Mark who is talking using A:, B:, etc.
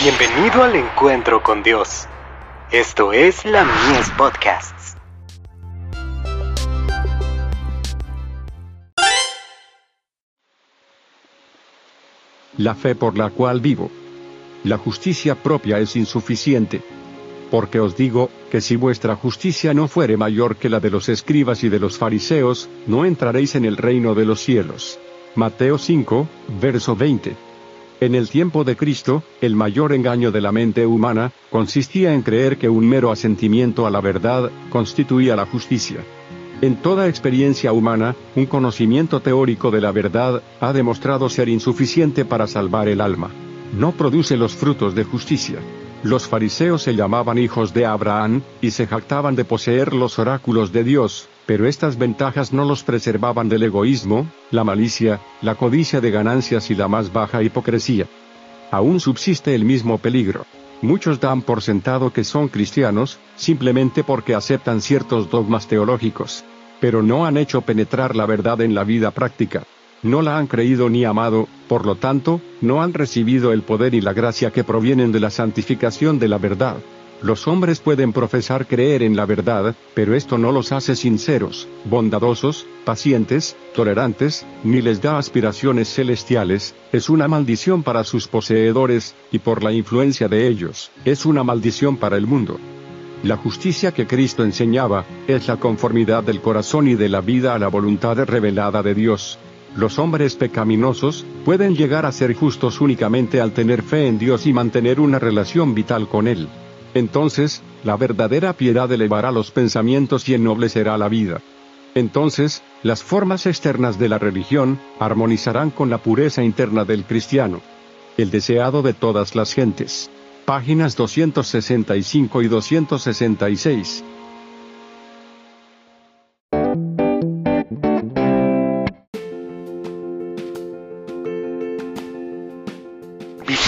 A: Bienvenido al encuentro con Dios. Esto es la Mies Podcasts.
B: La fe por la cual vivo. La justicia propia es insuficiente. Porque os digo, que si vuestra justicia no fuere mayor que la de los escribas y de los fariseos, no entraréis en el reino de los cielos. Mateo 5, verso 20. En el tiempo de Cristo, el mayor engaño de la mente humana, consistía en creer que un mero asentimiento a la verdad, constituía la justicia. En toda experiencia humana, un conocimiento teórico de la verdad, ha demostrado ser insuficiente para salvar el alma. No produce los frutos de justicia. Los fariseos se llamaban hijos de Abraham, y se jactaban de poseer los oráculos de Dios, pero estas ventajas no los preservaban del egoísmo, la malicia, la codicia de ganancias y la más baja hipocresía. Aún subsiste el mismo peligro. Muchos dan por sentado que son cristianos, simplemente porque aceptan ciertos dogmas teológicos. Pero no han hecho penetrar la verdad en la vida práctica no la han creído ni amado, por lo tanto, no han recibido el poder y la gracia que provienen de la santificación de la verdad. Los hombres pueden profesar creer en la verdad, pero esto no los hace sinceros, bondadosos, pacientes, tolerantes, ni les da aspiraciones celestiales, es una maldición para sus poseedores, y por la influencia de ellos, es una maldición para el mundo. La justicia que Cristo enseñaba, es la conformidad del corazón y de la vida a la voluntad revelada de Dios, los hombres pecaminosos pueden llegar a ser justos únicamente al tener fe en Dios y mantener una relación vital con Él. Entonces, la verdadera piedad elevará los pensamientos y ennoblecerá la vida. Entonces, las formas externas de la religión armonizarán con la pureza interna del cristiano. El deseado de todas las gentes. Páginas 265 y 266.